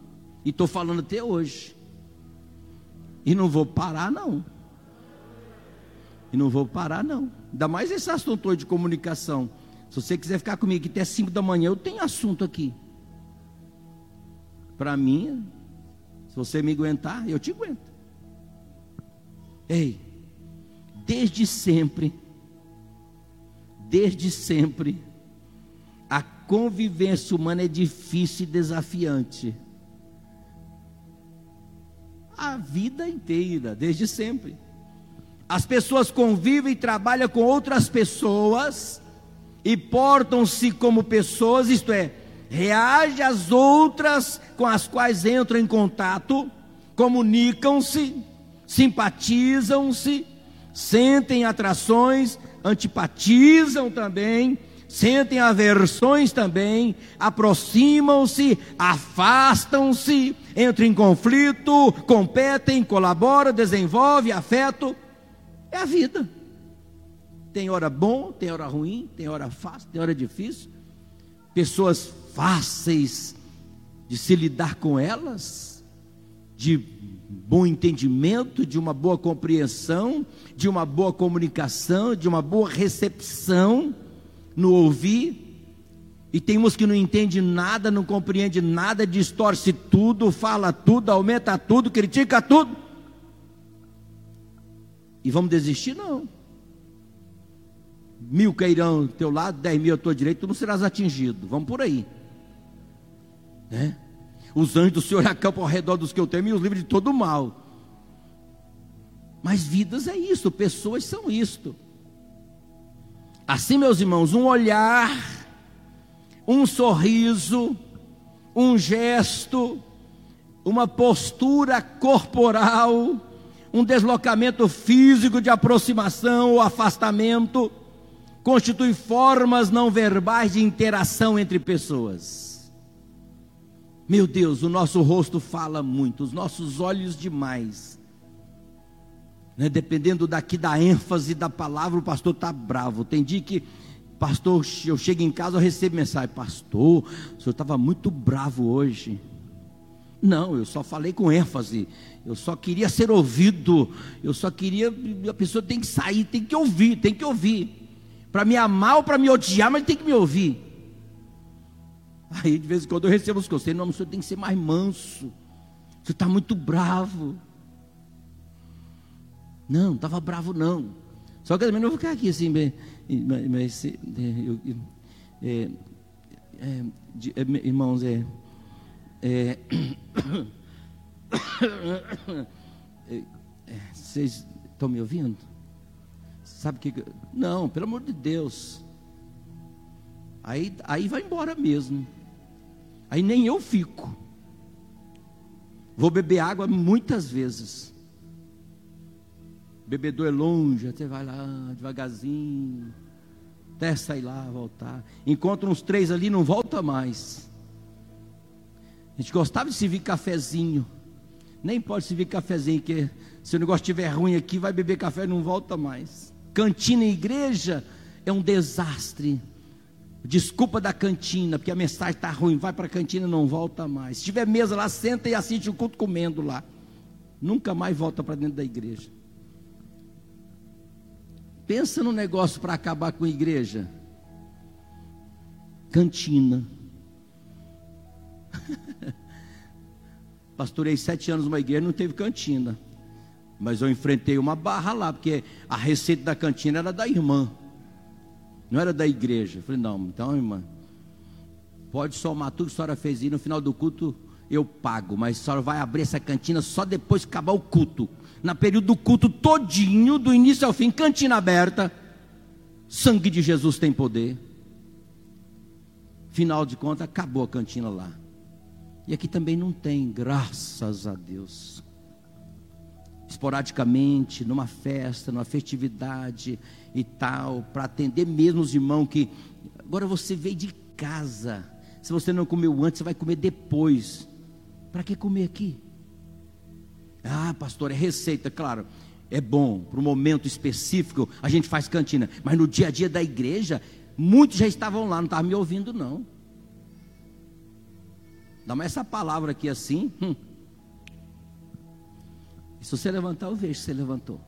E estou falando até hoje. E não vou parar, não. E não vou parar, não. Ainda mais esse assunto de comunicação. Se você quiser ficar comigo até 5 da manhã, eu tenho assunto aqui. Para mim, se você me aguentar, eu te aguento. Ei, desde sempre, desde sempre, a convivência humana é difícil e desafiante. A vida inteira, desde sempre. As pessoas convivem e trabalham com outras pessoas e portam-se como pessoas, isto é, reage às outras com as quais entram em contato, comunicam-se, simpatizam-se, sentem atrações, antipatizam também, sentem aversões também, aproximam-se, afastam-se, entram em conflito, competem, colaboram, desenvolvem afeto. É a vida. Tem hora bom, tem hora ruim, tem hora fácil, tem hora difícil. Pessoas fáceis de se lidar com elas, de bom entendimento, de uma boa compreensão, de uma boa comunicação, de uma boa recepção no ouvir. E tem uns que não entende nada, não compreende nada, distorce tudo, fala tudo, aumenta tudo, critica tudo. E vamos desistir? Não. Mil cairão do teu lado, dez mil ao teu direito, tu não serás atingido. Vamos por aí. Né? Os anjos do Senhor acampam ao redor dos que eu temo e os livros de todo mal. Mas vidas é isso, pessoas são isto. Assim, meus irmãos, um olhar, um sorriso, um gesto, uma postura corporal, um deslocamento físico de aproximação ou afastamento, constitui formas não verbais de interação entre pessoas. Meu Deus, o nosso rosto fala muito, os nossos olhos demais né? Dependendo daqui da ênfase da palavra, o pastor está bravo. Tem dia que, pastor, eu chego em casa, eu recebo mensagem, pastor, o senhor estava muito bravo hoje. Não, eu só falei com ênfase. Eu só queria ser ouvido. Eu só queria. A pessoa tem que sair, tem que ouvir, tem que ouvir. Para me amar ou para me odiar, mas tem que me ouvir. Aí de vez em quando eu recebo os conselhos, não, o senhor tem que ser mais manso. Senhor está muito bravo. Não, estava bravo não. Só que também não vou ficar aqui assim, mas, mas é, eu, é, é, é, irmãos, é, é, vocês estão me ouvindo? Sabe o que? Não, pelo amor de Deus. Aí, aí vai embora mesmo. Aí nem eu fico. Vou beber água muitas vezes bebedouro é longe, até vai lá devagarzinho, até sair lá, voltar. Encontra uns três ali, não volta mais. A gente gostava de servir cafezinho. Nem pode servir cafezinho, porque se o negócio estiver ruim aqui, vai beber café e não volta mais. Cantina e igreja é um desastre. Desculpa da cantina, porque a mensagem está ruim. Vai para a cantina e não volta mais. Se tiver mesa lá, senta e assiste o culto comendo lá. Nunca mais volta para dentro da igreja. Pensa no negócio para acabar com a igreja. Cantina. Pastorei sete anos numa igreja, não teve cantina. Mas eu enfrentei uma barra lá, porque a receita da cantina era da irmã. Não era da igreja. Eu falei, não, então, irmã, pode somar tudo que a senhora fez e no final do culto eu pago, mas a senhora vai abrir essa cantina só depois que acabar o culto na período do culto todinho, do início ao fim, cantina aberta. Sangue de Jesus tem poder. Final de contas, acabou a cantina lá. E aqui também não tem, graças a Deus. Esporadicamente, numa festa, numa festividade e tal, para atender mesmo os irmãos que. Agora você veio de casa. Se você não comeu antes, você vai comer depois. Para que comer aqui? Ah, pastor, é receita, claro. É bom, para um momento específico, a gente faz cantina. Mas no dia a dia da igreja, muitos já estavam lá, não estavam me ouvindo, não. Dá mais essa palavra aqui assim. Hum. Se você levantar, eu vejo se você levantou.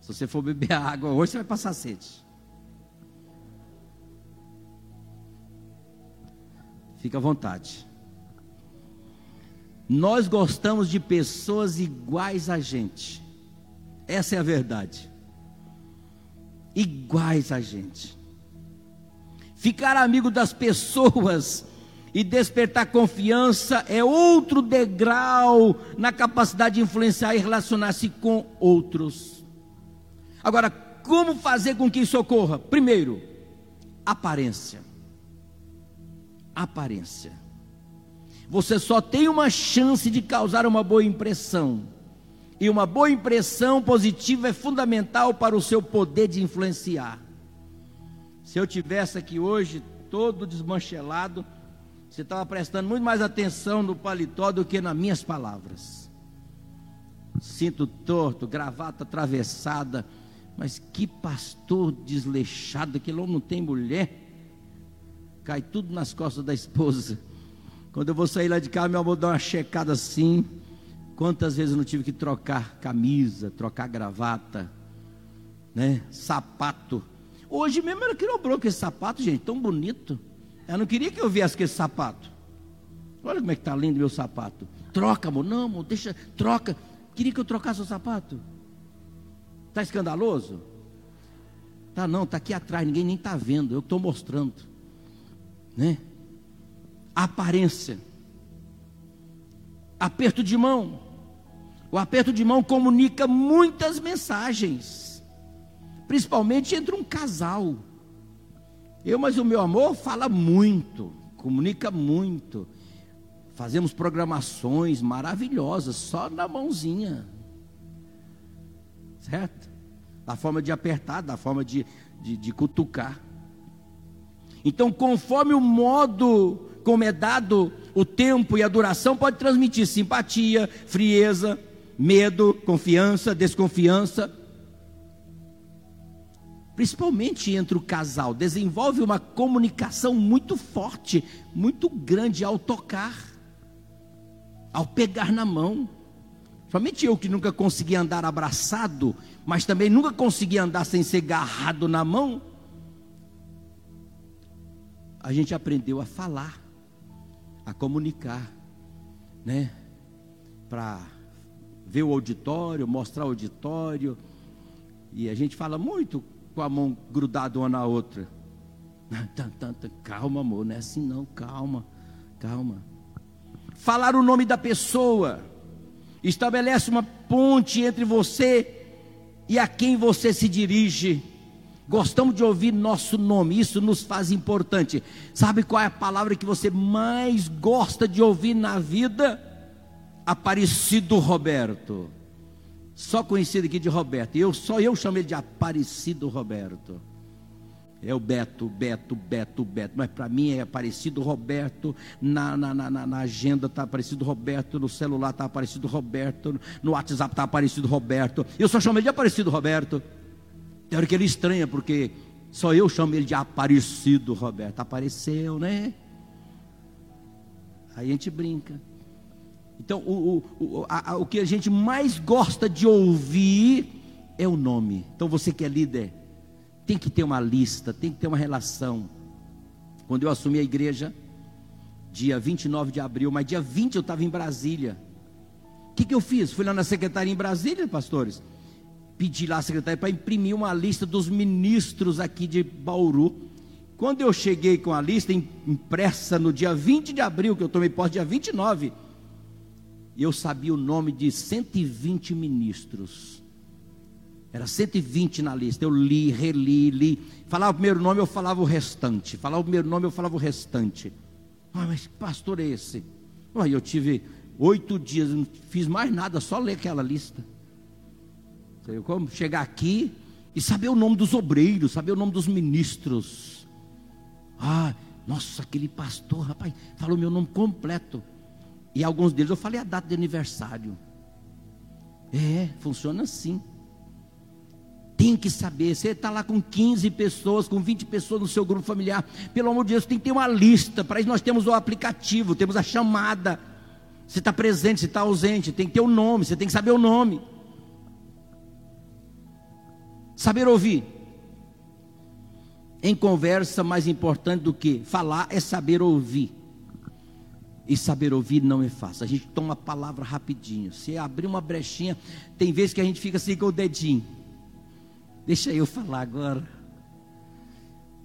Se você for beber água hoje, você vai passar sede. Fica à vontade. Nós gostamos de pessoas iguais a gente. Essa é a verdade. Iguais a gente. Ficar amigo das pessoas e despertar confiança é outro degrau na capacidade de influenciar e relacionar-se com outros. Agora, como fazer com que isso ocorra? Primeiro, aparência. Aparência. Você só tem uma chance de causar uma boa impressão. E uma boa impressão positiva é fundamental para o seu poder de influenciar. Se eu tivesse aqui hoje todo desmanchelado, você estava prestando muito mais atenção no paletó do que nas minhas palavras. Cinto torto, gravata atravessada, mas que pastor desleixado, aquele homem não tem mulher. Cai tudo nas costas da esposa. Quando eu vou sair lá de casa, meu amor dá uma checada assim. Quantas vezes eu não tive que trocar camisa, trocar gravata, né? Sapato. Hoje mesmo ela criou bronca esse sapato, gente, tão bonito. Ela não queria que eu viesse com esse sapato. Olha como é que está lindo meu sapato. Troca, amor. Não, amor, deixa, troca. Queria que eu trocasse o sapato. Está escandaloso? Tá não, está aqui atrás, ninguém nem está vendo, eu estou mostrando. Né? Aparência. Aperto de mão. O aperto de mão comunica muitas mensagens, principalmente entre um casal. Eu, mas o meu amor fala muito, comunica muito. Fazemos programações maravilhosas, só na mãozinha. Certo? Da forma de apertar, da forma de, de, de cutucar. Então, conforme o modo como é dado o tempo e a duração, pode transmitir simpatia, frieza, medo, confiança, desconfiança principalmente entre o casal, desenvolve uma comunicação muito forte, muito grande ao tocar, ao pegar na mão. Somente eu que nunca consegui andar abraçado, mas também nunca consegui andar sem ser agarrado na mão. A gente aprendeu a falar, a comunicar, né? Para ver o auditório, mostrar o auditório. E a gente fala muito com a mão grudada uma na outra. Calma, amor, não é assim não, calma, calma. Falar o nome da pessoa estabelece uma ponte entre você e a quem você se dirige. Gostamos de ouvir nosso nome, isso nos faz importante. Sabe qual é a palavra que você mais gosta de ouvir na vida? Aparecido Roberto. Só conhecido aqui de Roberto. Eu, só eu chamo ele de Aparecido Roberto. É o Beto, Beto, Beto, Beto. Mas para mim é Aparecido Roberto. Na, na, na, na agenda está Aparecido Roberto. No celular está Aparecido Roberto. No WhatsApp está Aparecido Roberto. Eu só chamo ele de Aparecido Roberto. Tem hora que ele estranha, porque só eu chamo ele de Aparecido Roberto. Apareceu, né? Aí a gente brinca. Então, o, o, a, o que a gente mais gosta de ouvir é o nome. Então, você que é líder, tem que ter uma lista, tem que ter uma relação. Quando eu assumi a igreja, dia 29 de abril, mas dia 20 eu estava em Brasília. O que, que eu fiz? Fui lá na secretaria em Brasília, pastores. Pedi lá a secretaria para imprimir uma lista dos ministros aqui de Bauru. Quando eu cheguei com a lista impressa no dia 20 de abril, que eu tomei posse dia 29, e eu sabia o nome de 120 ministros. Era 120 na lista. Eu li, reli, li. Falava o primeiro nome, eu falava o restante. Falava o primeiro nome, eu falava o restante. Ah, mas que pastor é esse? Aí eu tive oito dias, não fiz mais nada, só ler aquela lista. Como chegar aqui e saber o nome dos obreiros, saber o nome dos ministros. Ah, nossa, aquele pastor, rapaz, falou meu nome completo. E alguns deles eu falei a data de aniversário. É, funciona assim. Tem que saber, você está lá com 15 pessoas, com 20 pessoas no seu grupo familiar. Pelo amor de Deus, tem que ter uma lista. Para isso nós temos o aplicativo, temos a chamada. Você está presente, você está ausente, tem que ter o nome, você tem que saber o nome. Saber ouvir. Em conversa, mais importante do que falar é saber ouvir. E saber ouvir não é fácil. A gente toma a palavra rapidinho. Se abrir uma brechinha, tem vezes que a gente fica assim com o dedinho. Deixa eu falar agora.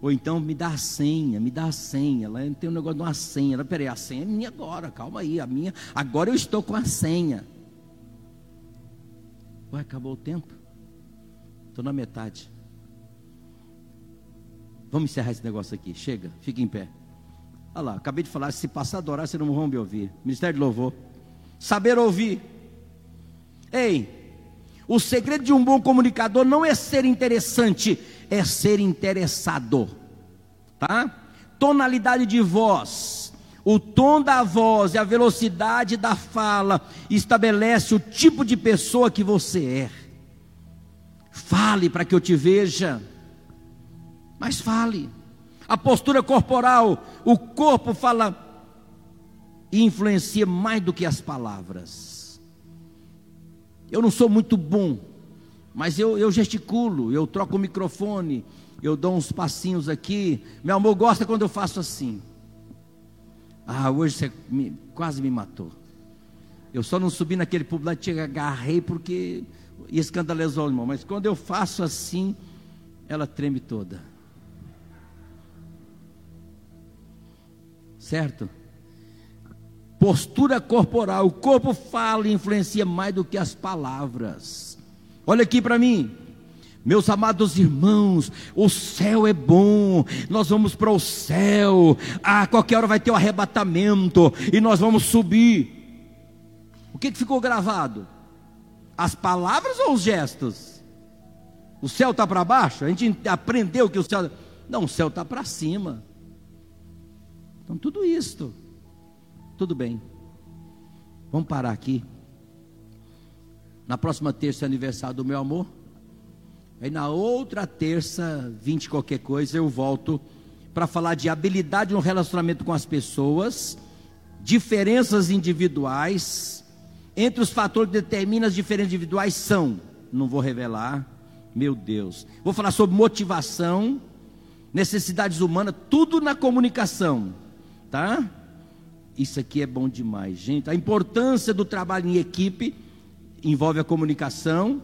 Ou então me dá a senha, me dá a senha. Lá tem um negócio de uma senha. Peraí, a senha é minha agora, calma aí, a minha. Agora eu estou com a senha. Ué, acabou o tempo? Estou na metade. Vamos encerrar esse negócio aqui. Chega, fica em pé. Olha lá, acabei de falar, se passar a adorar, vocês não vão me ouvir. Ministério de louvor. Saber ouvir. Ei, o segredo de um bom comunicador não é ser interessante, é ser interessado. Tá? Tonalidade de voz. O tom da voz e a velocidade da fala estabelece o tipo de pessoa que você é. Fale para que eu te veja. Mas fale a postura corporal, o corpo fala e influencia mais do que as palavras. Eu não sou muito bom, mas eu, eu gesticulo, eu troco o microfone, eu dou uns passinhos aqui. Meu amor gosta quando eu faço assim. Ah, hoje você me, quase me matou. Eu só não subi naquele público te agarrei porque escandalizou o irmão. Mas quando eu faço assim, ela treme toda. Certo? Postura corporal, o corpo fala e influencia mais do que as palavras. Olha aqui para mim, meus amados irmãos, o céu é bom, nós vamos para o céu, a qualquer hora vai ter o um arrebatamento e nós vamos subir. O que, que ficou gravado? As palavras ou os gestos? O céu está para baixo? A gente aprendeu que o céu. Não, o céu está para cima. Então, tudo isto, tudo bem. Vamos parar aqui. Na próxima terça é aniversário do meu amor. Aí na outra terça, 20 qualquer coisa, eu volto para falar de habilidade no relacionamento com as pessoas, diferenças individuais, entre os fatores que determinam as diferenças individuais são, não vou revelar, meu Deus. Vou falar sobre motivação, necessidades humanas, tudo na comunicação tá? Isso aqui é bom demais, gente. A importância do trabalho em equipe envolve a comunicação.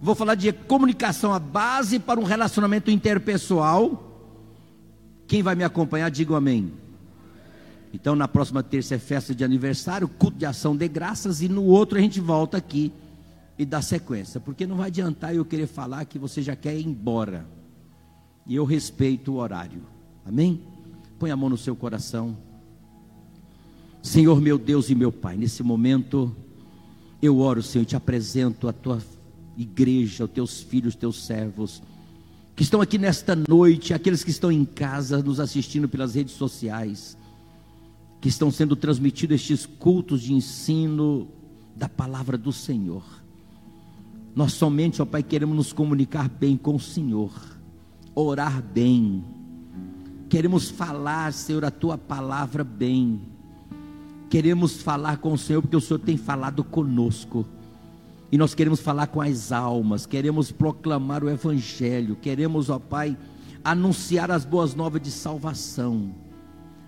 Vou falar de comunicação, a base para um relacionamento interpessoal. Quem vai me acompanhar, diga amém. Então, na próxima terça é festa de aniversário, culto de ação de graças, e no outro a gente volta aqui e dá sequência, porque não vai adiantar eu querer falar que você já quer ir embora. E eu respeito o horário. Amém? Põe a mão no seu coração. Senhor meu Deus e meu Pai, nesse momento eu oro, Senhor, e te apresento a tua igreja, os teus filhos, os teus servos, que estão aqui nesta noite, aqueles que estão em casa nos assistindo pelas redes sociais, que estão sendo transmitidos estes cultos de ensino da palavra do Senhor. Nós somente, ó Pai, queremos nos comunicar bem com o Senhor, orar bem, Queremos falar, Senhor, a tua palavra bem. Queremos falar com o Senhor, porque o Senhor tem falado conosco. E nós queremos falar com as almas, queremos proclamar o Evangelho, queremos, ó Pai, anunciar as boas novas de salvação.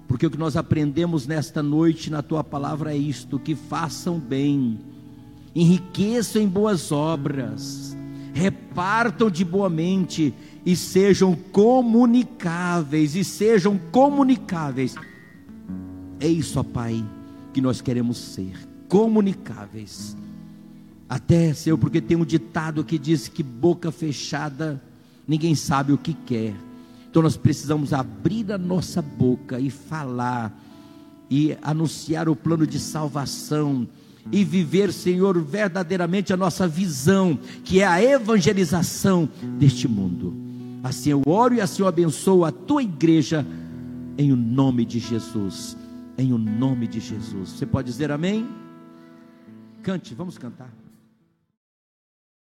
Porque o que nós aprendemos nesta noite na tua palavra é isto: que façam bem, enriqueçam em boas obras, repartam de boa mente e sejam comunicáveis, e sejam comunicáveis. É isso, ó Pai, que nós queremos ser, comunicáveis. Até, Senhor, porque tem um ditado que diz que boca fechada ninguém sabe o que quer. Então nós precisamos abrir a nossa boca e falar e anunciar o plano de salvação e viver, Senhor, verdadeiramente a nossa visão, que é a evangelização deste mundo. Assim eu oro e assim eu abençoo a tua igreja, em o nome de Jesus. Em o nome de Jesus. Você pode dizer amém? Cante, vamos cantar.